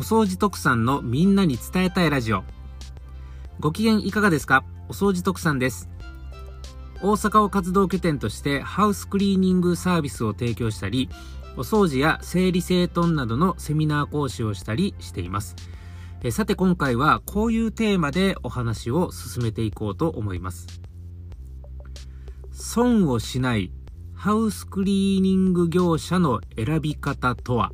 お掃除特産のみんなに伝えたいラジオ。ご機嫌いかがですか？お掃除特産です。大阪を活動拠点としてハウスクリーニングサービスを提供したり、お掃除や整理整頓などのセミナー講師をしたりしています。えさて今回はこういうテーマでお話を進めていこうと思います。損をしないハウスクリーニング業者の選び方とは？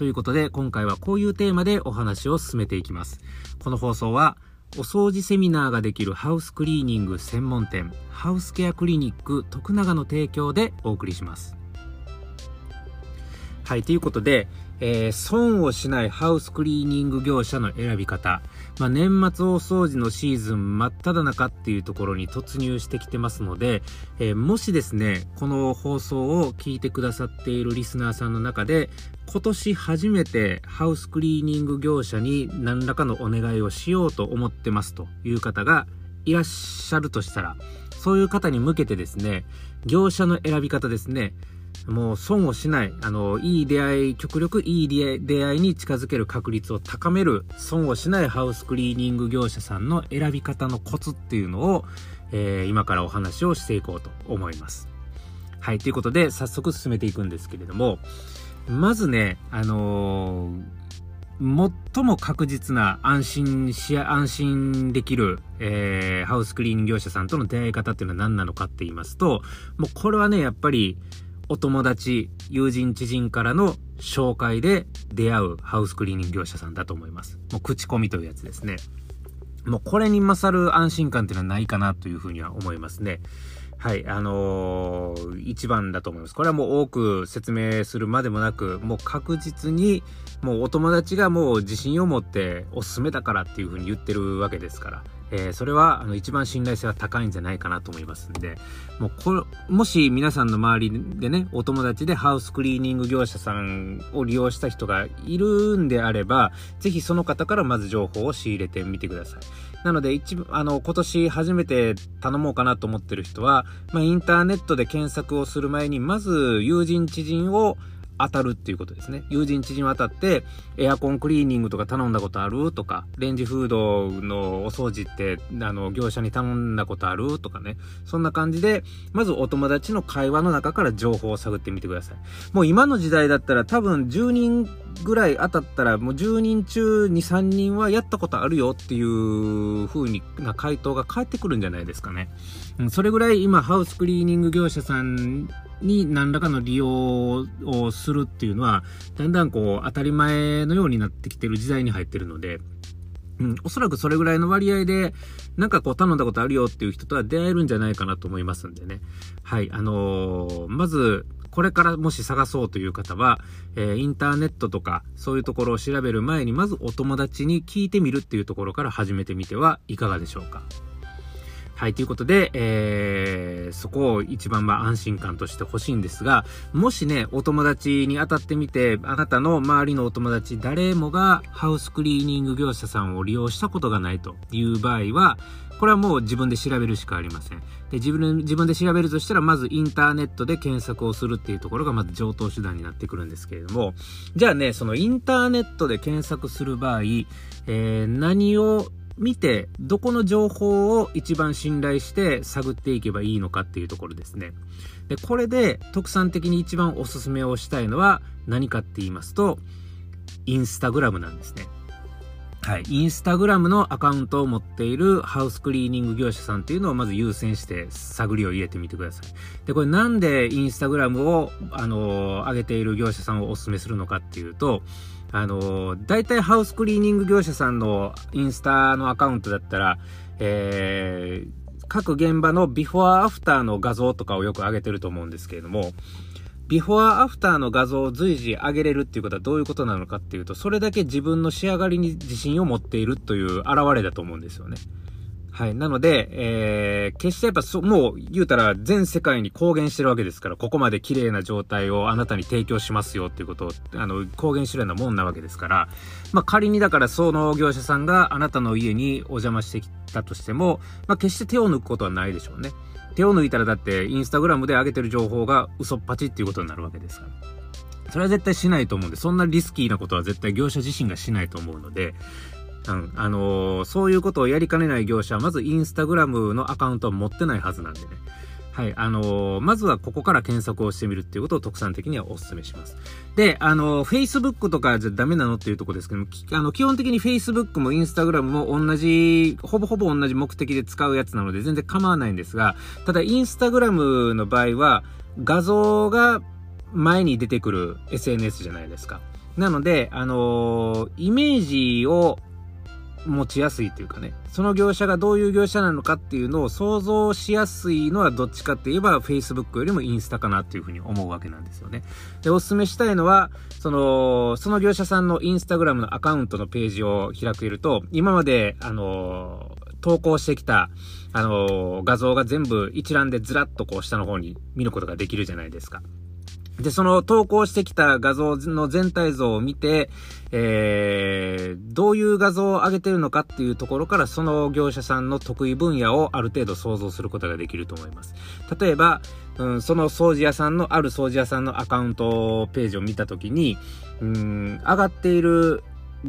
ということで、今回はこういうテーマでお話を進めていきます。この放送は、お掃除セミナーができるハウスクリーニング専門店、ハウスケアクリニック徳永の提供でお送りします。はい、ということで、えー、損をしないハウスクリーニング業者の選び方。まあ、年末大掃除のシーズン真っ只中っていうところに突入してきてますので、えー、もしですね、この放送を聞いてくださっているリスナーさんの中で、今年初めてハウスクリーニング業者に何らかのお願いをしようと思ってますという方がいらっしゃるとしたら、そういう方に向けてですね、業者の選び方ですね、もう損をしない、あの、いい出会い、極力いい出会いに近づける確率を高める、損をしないハウスクリーニング業者さんの選び方のコツっていうのを、えー、今からお話をしていこうと思います。はい、ということで、早速進めていくんですけれども、まずね、あのー、最も確実な安心し、安心できる、えー、ハウスクリーニング業者さんとの出会い方っていうのは何なのかって言いますと、もうこれはね、やっぱり、お友達、友人、知人からの紹介で出会うハウスクリーニング業者さんだと思います。もう口コミというやつですね。もうこれに勝る安心感っていうのはないかなというふうには思いますね。はい、あのー、一番だと思います。これはもう多く説明するまでもなく、もう確実に、もうお友達がもう自信を持っておすすめだからっていうふうに言ってるわけですから。えー、それはあの一番信頼性は高いんじゃないかなと思いますんで、もうこ、もし皆さんの周りでね、お友達でハウスクリーニング業者さんを利用した人がいるんであれば、ぜひその方からまず情報を仕入れてみてください。なので、一部、あの、今年初めて頼もうかなと思ってる人は、まあ、インターネットで検索をする前に、まず友人知人を当たるっていうことですね。友人知人当たって、エアコンクリーニングとか頼んだことあるとか、レンジフードのお掃除って、あの、業者に頼んだことあるとかね。そんな感じで、まずお友達の会話の中から情報を探ってみてください。もう今の時代だったら多分10人ぐらい当たったら、もう10人中2、3人はやったことあるよっていう風にな回答が返ってくるんじゃないですかね。うん、それぐらい今、ハウスクリーニング業者さんに何らかの利用をするっていうのは、だんだんこう当たり前のようになってきてる時代に入ってるので、うん、おそらくそれぐらいの割合で、なんかこう頼んだことあるよっていう人とは出会えるんじゃないかなと思いますんでね。はい、あのー、まず、これからもし探そうという方は、えー、インターネットとかそういうところを調べる前にまずお友達に聞いてみるっていうところから始めてみてはいかがでしょうか。はい、ということで、えー、そこを一番まあ安心感として欲しいんですが、もしね、お友達に当たってみて、あなたの周りのお友達誰もがハウスクリーニング業者さんを利用したことがないという場合は、これはもう自分で調べるしかありません。で、自分で、自分で調べるとしたら、まずインターネットで検索をするっていうところがまず上等手段になってくるんですけれども、じゃあね、そのインターネットで検索する場合、えー、何を見て、どこの情報を一番信頼して探っていけばいいのかっていうところですね。で、これで特産的に一番おすすめをしたいのは何かって言いますと、インスタグラムなんですね。はい。インスタグラムのアカウントを持っているハウスクリーニング業者さんっていうのをまず優先して探りを入れてみてください。で、これなんでインスタグラムを、あのー、上げている業者さんをお勧めするのかっていうと、あのー、大体ハウスクリーニング業者さんのインスタのアカウントだったら、えー、各現場のビフォーアフターの画像とかをよく上げてると思うんですけれども、ビフォーアフターの画像を随時上げれるっていうことはどういうことなのかっていうと、それだけ自分の仕上がりに自信を持っているという表れだと思うんですよね。はい。なので、えー、決してやっぱそ、もう言うたら全世界に公言してるわけですから、ここまで綺麗な状態をあなたに提供しますよっていうことを、あの、公言してるようなもんなわけですから、まあ仮にだからその業者さんがあなたの家にお邪魔してきたとしても、まあ決して手を抜くことはないでしょうね。手を抜いたらだってインスタグラムで上げてる情報が嘘っぱちっていうことになるわけですから。それは絶対しないと思うんで、そんなリスキーなことは絶対業者自身がしないと思うので、うん、あのー、そういうことをやりかねない業者は、まずインスタグラムのアカウントを持ってないはずなんでね。はい、あのー、まずはここから検索をしてみるっていうことを特産的にはお勧めします。で、あのー、Facebook とかじゃダメなのっていうとこですけども、あの、基本的に Facebook も Instagram も同じ、ほぼほぼ同じ目的で使うやつなので全然構わないんですが、ただ Instagram の場合は、画像が前に出てくる SNS じゃないですか。なので、あのー、イメージを持ちやすいというかね、その業者がどういう業者なのかっていうのを想像しやすいのはどっちかって言えば Facebook よりもインスタかなっていうふうに思うわけなんですよね。で、お勧めしたいのは、その、その業者さんのインスタグラムのアカウントのページを開けると、今まで、あの投稿してきた、あの画像が全部一覧でずらっとこう下の方に見ることができるじゃないですか。で、その投稿してきた画像の全体像を見て、えー、どういう画像を上げてるのかっていうところからその業者さんの得意分野をある程度想像することができると思います。例えば、うん、その掃除屋さんの、ある掃除屋さんのアカウントページを見たときに、うん、上がっている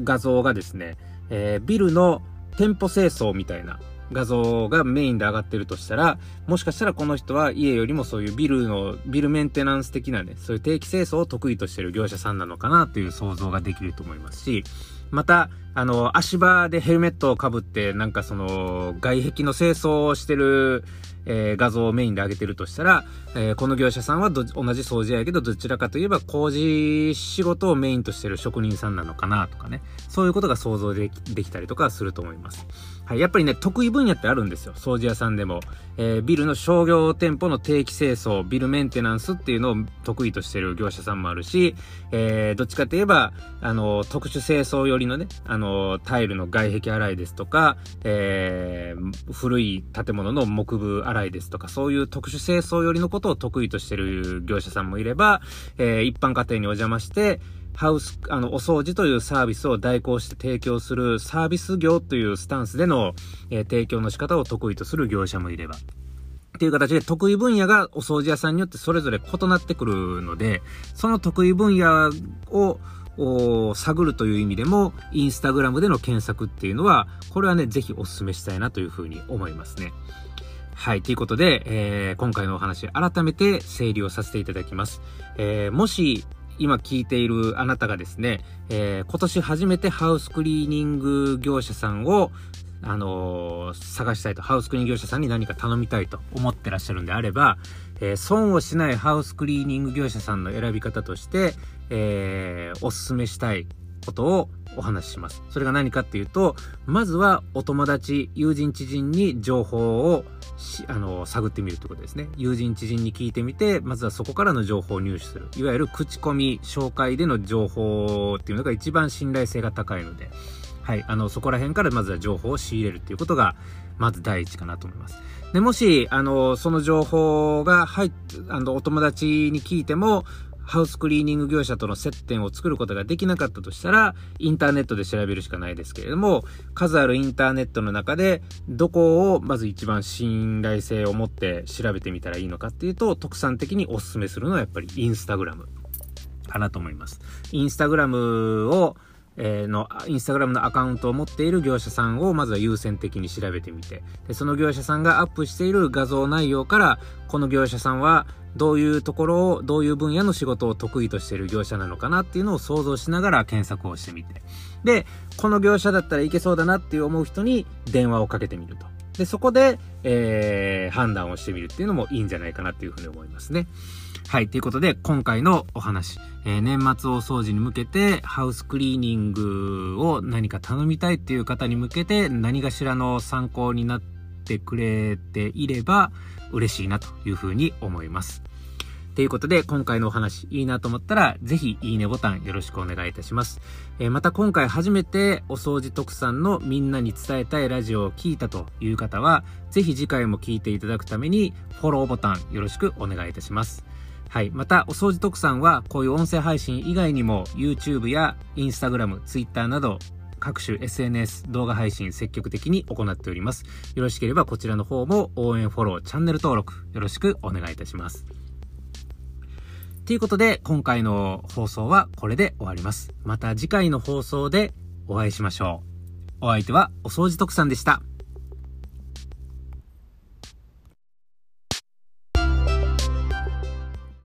画像がですね、えー、ビルの店舗清掃みたいな画像がメインで上がってるとしたら、もしかしたらこの人は家よりもそういうビルの、ビルメンテナンス的なね、そういう定期清掃を得意としてる業者さんなのかなという想像ができると思いますし、また、あの、足場でヘルメットをかぶって、なんかその、外壁の清掃をしてる、えー、画像をメインで上げてるとしたら、えー、この業者さんは同じ掃除やけど、どちらかといえば工事仕事をメインとしてる職人さんなのかなとかね。そういうことが想像できたりとかすると思います。はい。やっぱりね、得意分野ってあるんですよ。掃除屋さんでも。えー、ビルの商業店舗の定期清掃、ビルメンテナンスっていうのを得意としてる業者さんもあるし、えー、どっちかといえば、あの、特殊清掃寄りのね、あの、タイルの外壁洗いですとか、えー、古い建物の木部洗いですとか、そういう特殊清掃寄りのことを得意としてる業者さんもいれば、えー、一般家庭にお邪魔して、ハウス、あの、お掃除というサービスを代行して提供するサービス業というスタンスでの、えー、提供の仕方を得意とする業者もいれば。っていう形で得意分野がお掃除屋さんによってそれぞれ異なってくるので、その得意分野を探るという意味でも、インスタグラムでの検索っていうのは、これはね、ぜひお勧めしたいなというふうに思いますね。はい。ということで、えー、今回のお話、改めて整理をさせていただきます。えー、もし、今聞いているあなたがですね、えー、今年初めてハウスクリーニング業者さんを、あのー、探したいと、ハウスクリーニング業者さんに何か頼みたいと思ってらっしゃるんであれば、えー、損をしないハウスクリーニング業者さんの選び方として、えー、おすすめしたいことをお話しします。それが何かっていうと、まずはお友達、友人知人に情報をあの、探ってみるということですね。友人知人に聞いてみて、まずはそこからの情報を入手する。いわゆる口コミ、紹介での情報っていうのが一番信頼性が高いので、はい、あの、そこら辺からまずは情報を仕入れるっていうことが、まず第一かなと思います。で、もし、あの、その情報が入っ、あの、お友達に聞いても、ハウスクリーニング業者との接点を作ることができなかったとしたら、インターネットで調べるしかないですけれども、数あるインターネットの中で、どこをまず一番信頼性を持って調べてみたらいいのかっていうと、特産的にお勧めするのはやっぱりインスタグラムかなと思います。インスタグラムをえー、の、インスタグラムのアカウントを持っている業者さんをまずは優先的に調べてみて、で、その業者さんがアップしている画像内容から、この業者さんはどういうところを、どういう分野の仕事を得意としている業者なのかなっていうのを想像しながら検索をしてみて、で、この業者だったらいけそうだなっていう思う人に電話をかけてみると。で、そこで、えー、判断をしてみるっていうのもいいんじゃないかなっていうふうに思いますね。はい。ということで、今回のお話、えー、年末大掃除に向けて、ハウスクリーニングを何か頼みたいっていう方に向けて、何かしらの参考になってくれていれば嬉しいなというふうに思います。ということで、今回のお話いいなと思ったら、ぜひいいねボタンよろしくお願いいたします。えー、また今回初めてお掃除特産のみんなに伝えたいラジオを聞いたという方は、ぜひ次回も聞いていただくために、フォローボタンよろしくお願いいたします。はい。また、お掃除特産は、こういう音声配信以外にも、YouTube や Instagram、Twitter など、各種 SNS 動画配信積極的に行っております。よろしければこちらの方も応援フォロー、チャンネル登録よろしくお願いいたします。ということで、今回の放送はこれで終わります。また次回の放送でお会いしましょう。お相手はお掃除特さんでした。